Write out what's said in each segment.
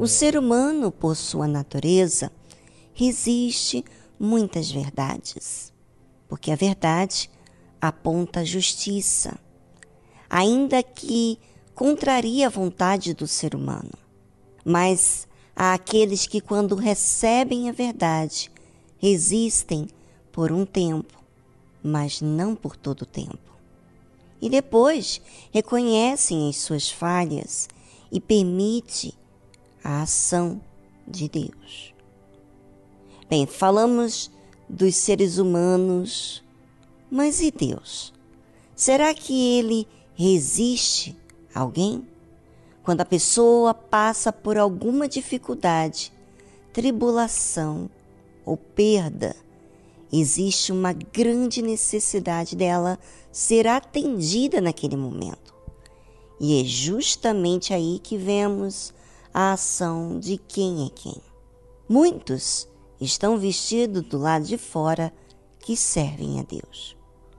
O ser humano, por sua natureza, resiste muitas verdades, porque a verdade aponta a justiça, ainda que contraria a vontade do ser humano. Mas há aqueles que, quando recebem a verdade, resistem por um tempo, mas não por todo o tempo. E depois reconhecem as suas falhas e permite a ação de Deus. Bem, falamos dos seres humanos, mas e Deus? Será que ele resiste a alguém? Quando a pessoa passa por alguma dificuldade, tribulação ou perda, existe uma grande necessidade dela ser atendida naquele momento. E é justamente aí que vemos a ação de quem é quem. Muitos estão vestidos do lado de fora que servem a Deus.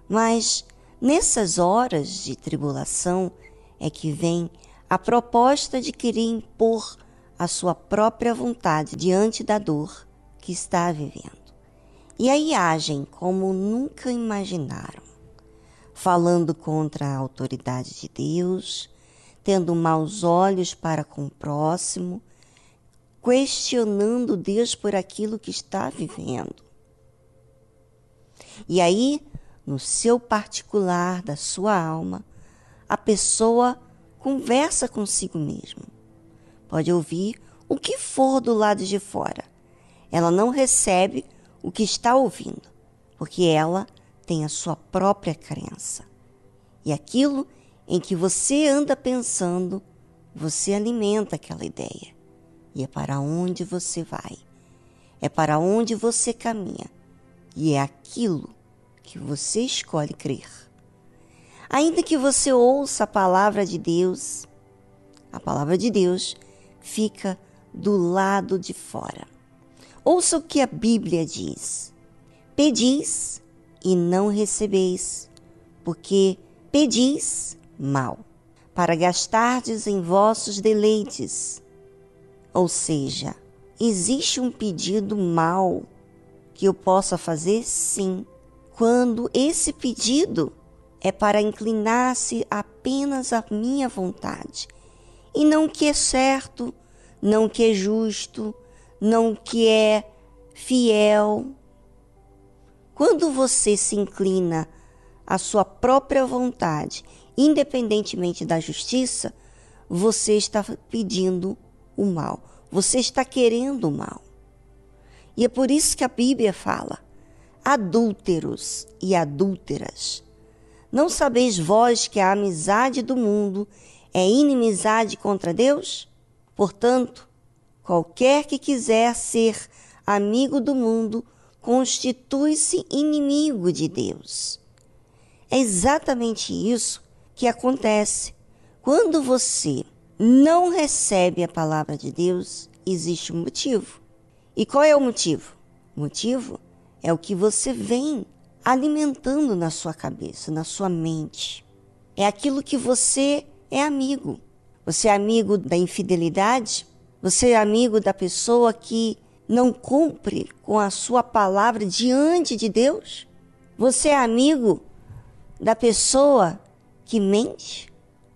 Mas nessas horas de tribulação é que vem a proposta de querer impor a sua própria vontade diante da dor que está vivendo. E aí agem como nunca imaginaram, falando contra a autoridade de Deus, tendo maus olhos para com o próximo, questionando Deus por aquilo que está vivendo. E aí, no seu particular da sua alma, a pessoa conversa consigo mesmo. Pode ouvir o que for do lado de fora. Ela não recebe o que está ouvindo, porque ela tem a sua própria crença. E aquilo em que você anda pensando, você alimenta aquela ideia. E é para onde você vai. É para onde você caminha. E é aquilo que você escolhe crer. Ainda que você ouça a palavra de Deus, a palavra de Deus fica do lado de fora. Ouça o que a Bíblia diz: Pedis e não recebeis, porque pedis mal, para gastardes em vossos deleites. Ou seja, existe um pedido mal que eu possa fazer sim, quando esse pedido é para inclinar-se apenas à minha vontade, e não que é certo, não que é justo, não que é fiel. Quando você se inclina à sua própria vontade independentemente da justiça, você está pedindo o mal. Você está querendo o mal. E é por isso que a Bíblia fala: adúlteros e adúlteras. Não sabeis vós que a amizade do mundo é inimizade contra Deus? Portanto, qualquer que quiser ser amigo do mundo constitui-se inimigo de Deus. É exatamente isso que acontece quando você não recebe a palavra de Deus, existe um motivo. E qual é o motivo? O motivo é o que você vem alimentando na sua cabeça, na sua mente. É aquilo que você é amigo. Você é amigo da infidelidade? Você é amigo da pessoa que não cumpre com a sua palavra diante de Deus? Você é amigo da pessoa que mente?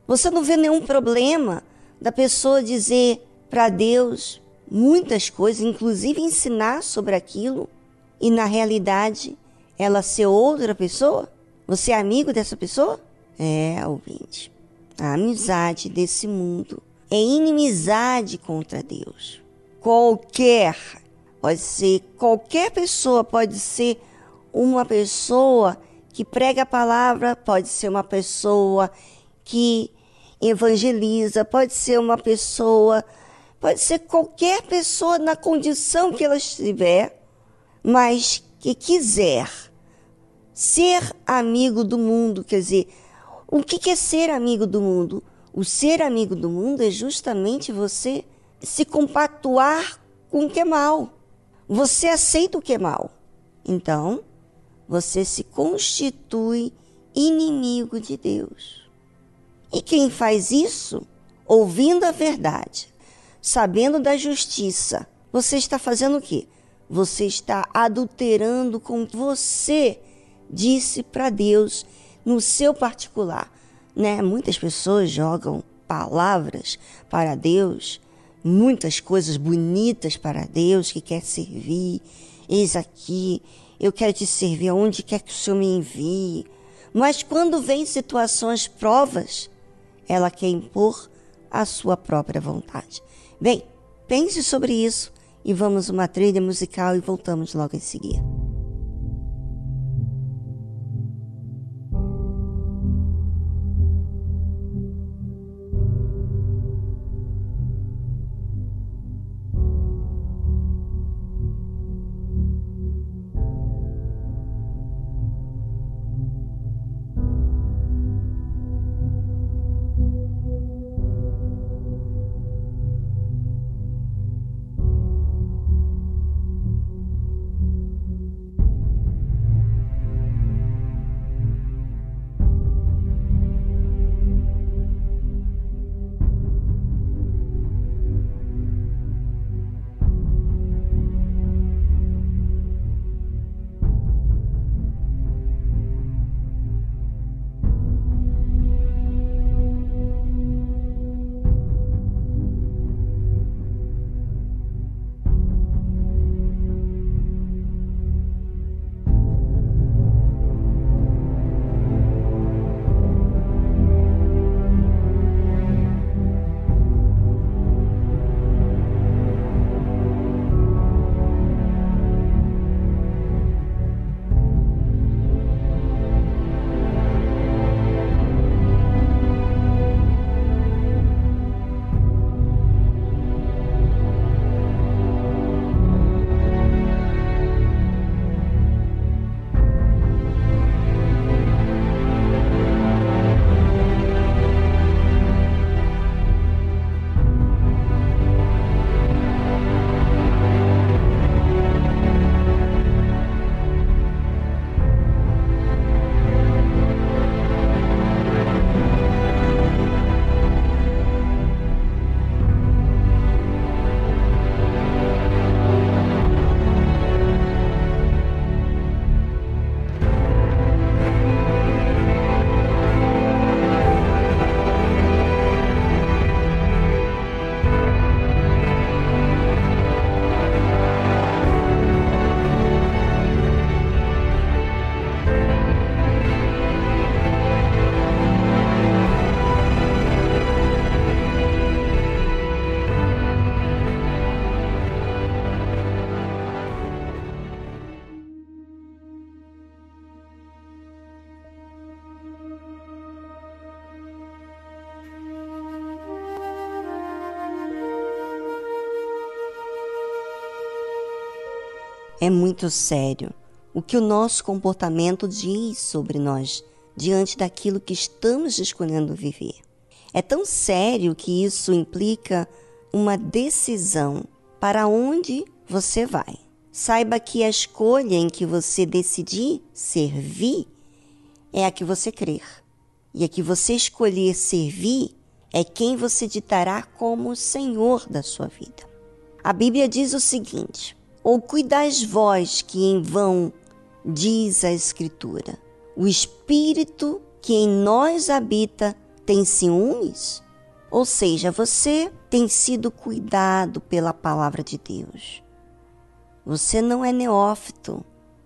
Você não vê nenhum problema da pessoa dizer para Deus muitas coisas, inclusive ensinar sobre aquilo, e na realidade ela ser outra pessoa? Você é amigo dessa pessoa? É, ouvinte. A amizade desse mundo é inimizade contra Deus. Qualquer, pode ser qualquer pessoa, pode ser uma pessoa que prega a palavra, pode ser uma pessoa que evangeliza, pode ser uma pessoa, pode ser qualquer pessoa na condição que ela estiver, mas que quiser ser amigo do mundo, quer dizer, o que é ser amigo do mundo? O ser amigo do mundo é justamente você se compactuar com o que é mal. Você aceita o que é mal. Então, você se constitui inimigo de Deus. E quem faz isso, ouvindo a verdade, sabendo da justiça, você está fazendo o quê? Você está adulterando com você disse para Deus no seu particular, né? Muitas pessoas jogam palavras para Deus, muitas coisas bonitas para Deus que quer servir. Eis aqui, eu quero te servir aonde quer que o Senhor me envie. Mas quando vem situações, provas, ela quer impor a sua própria vontade. Bem, pense sobre isso e vamos uma trilha musical e voltamos logo em seguida. É muito sério o que o nosso comportamento diz sobre nós diante daquilo que estamos escolhendo viver. É tão sério que isso implica uma decisão para onde você vai. Saiba que a escolha em que você decidir servir é a que você crer. E a que você escolher servir é quem você ditará como Senhor da sua vida. A Bíblia diz o seguinte: ou cuidais vós que em vão, diz a Escritura, o Espírito que em nós habita tem ciúmes? Ou seja, você tem sido cuidado pela palavra de Deus. Você não é neófito.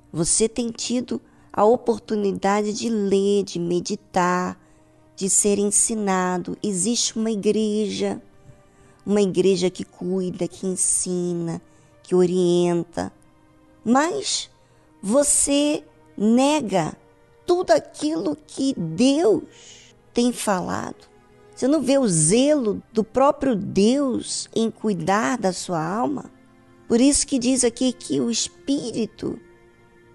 Você tem tido a oportunidade de ler, de meditar, de ser ensinado. Existe uma igreja, uma igreja que cuida, que ensina, que orienta, mas você nega tudo aquilo que Deus tem falado. Você não vê o zelo do próprio Deus em cuidar da sua alma? Por isso que diz aqui que o Espírito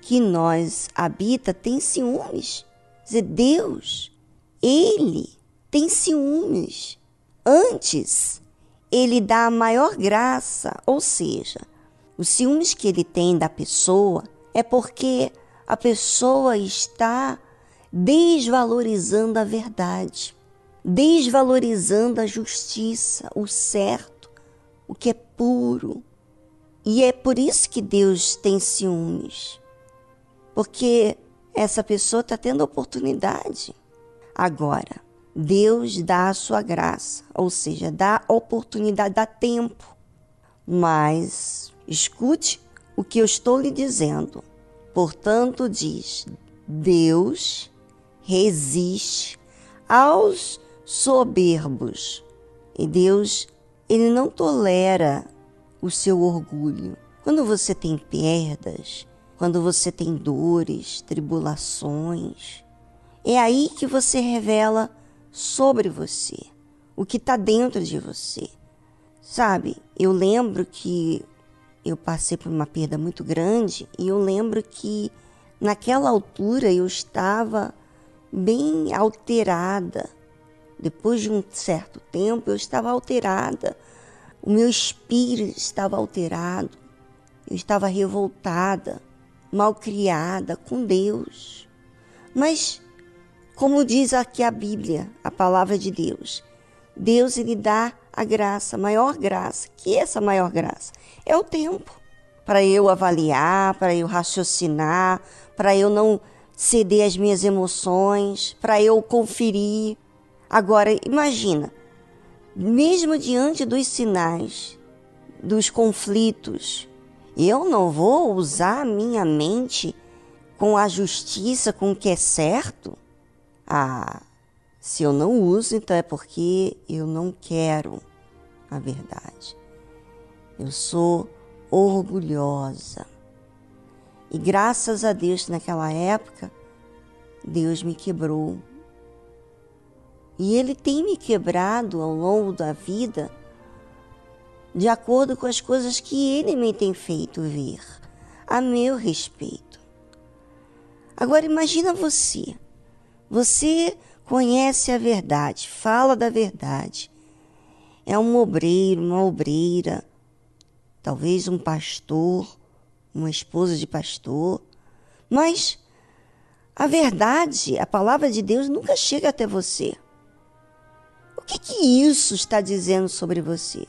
que nós habita tem ciúmes. Quer dizer, Deus, Ele tem ciúmes. Antes, Ele dá a maior graça, ou seja, os ciúmes que ele tem da pessoa é porque a pessoa está desvalorizando a verdade, desvalorizando a justiça, o certo, o que é puro. E é por isso que Deus tem ciúmes. Porque essa pessoa está tendo oportunidade. Agora, Deus dá a sua graça, ou seja, dá oportunidade, dá tempo. Mas escute o que eu estou lhe dizendo. Portanto, diz: Deus resiste aos soberbos. E Deus, ele não tolera o seu orgulho. Quando você tem perdas, quando você tem dores, tribulações, é aí que você revela sobre você, o que está dentro de você. Sabe, eu lembro que eu passei por uma perda muito grande e eu lembro que naquela altura eu estava bem alterada. Depois de um certo tempo eu estava alterada. O meu espírito estava alterado. Eu estava revoltada, malcriada com Deus. Mas como diz aqui a Bíblia, a palavra de Deus, Deus ele dá a graça, a maior graça. Que essa maior graça? É o tempo para eu avaliar, para eu raciocinar, para eu não ceder às minhas emoções, para eu conferir. Agora, imagina, mesmo diante dos sinais, dos conflitos, eu não vou usar a minha mente com a justiça, com o que é certo? Ah, se eu não uso, então é porque eu não quero a verdade. Eu sou orgulhosa. E graças a Deus, naquela época, Deus me quebrou. E Ele tem me quebrado ao longo da vida de acordo com as coisas que Ele me tem feito ver a meu respeito. Agora imagina você você conhece a verdade, fala da verdade. É um obreiro, uma obreira, talvez um pastor, uma esposa de pastor, mas a verdade, a palavra de Deus nunca chega até você. O que, que isso está dizendo sobre você?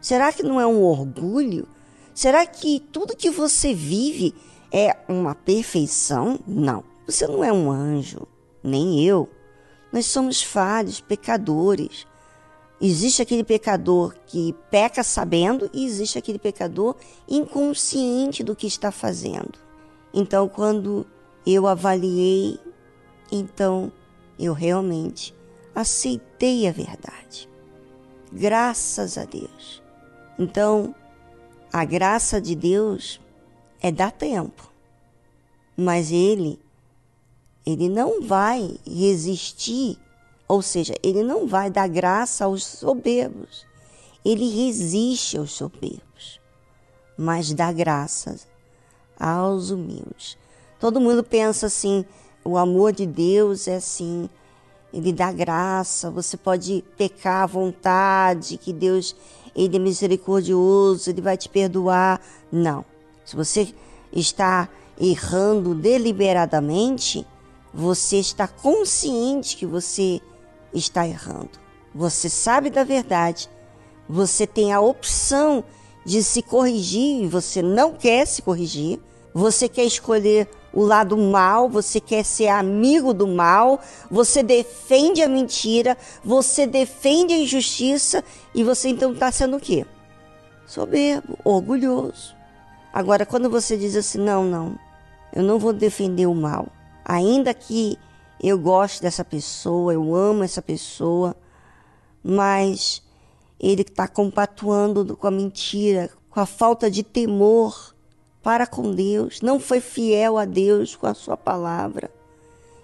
Será que não é um orgulho? Será que tudo que você vive é uma perfeição? Não, você não é um anjo nem eu. Nós somos falhos, pecadores. Existe aquele pecador que peca sabendo e existe aquele pecador inconsciente do que está fazendo. Então, quando eu avaliei, então eu realmente aceitei a verdade. Graças a Deus. Então, a graça de Deus é dar tempo, mas Ele ele não vai resistir, ou seja, ele não vai dar graça aos soberbos. Ele resiste aos soberbos, mas dá graça aos humildes. Todo mundo pensa assim: o amor de Deus é assim, ele dá graça, você pode pecar à vontade, que Deus ele é misericordioso, ele vai te perdoar. Não. Se você está errando deliberadamente, você está consciente que você está errando. Você sabe da verdade. Você tem a opção de se corrigir e você não quer se corrigir. Você quer escolher o lado mal, você quer ser amigo do mal, você defende a mentira, você defende a injustiça e você então está sendo o quê? Soberbo, orgulhoso. Agora, quando você diz assim, não, não, eu não vou defender o mal, ainda que eu goste dessa pessoa, eu amo essa pessoa, mas ele está compatuando com a mentira, com a falta de temor para com Deus, não foi fiel a Deus com a sua palavra.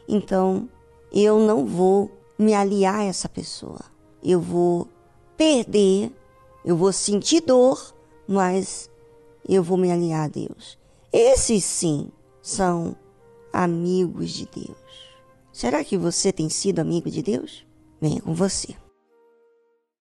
Então, eu não vou me aliar a essa pessoa. Eu vou perder, eu vou sentir dor, mas eu vou me aliar a Deus. Esses sim são amigos de Deus. Será que você tem sido amigo de Deus? Venha com você.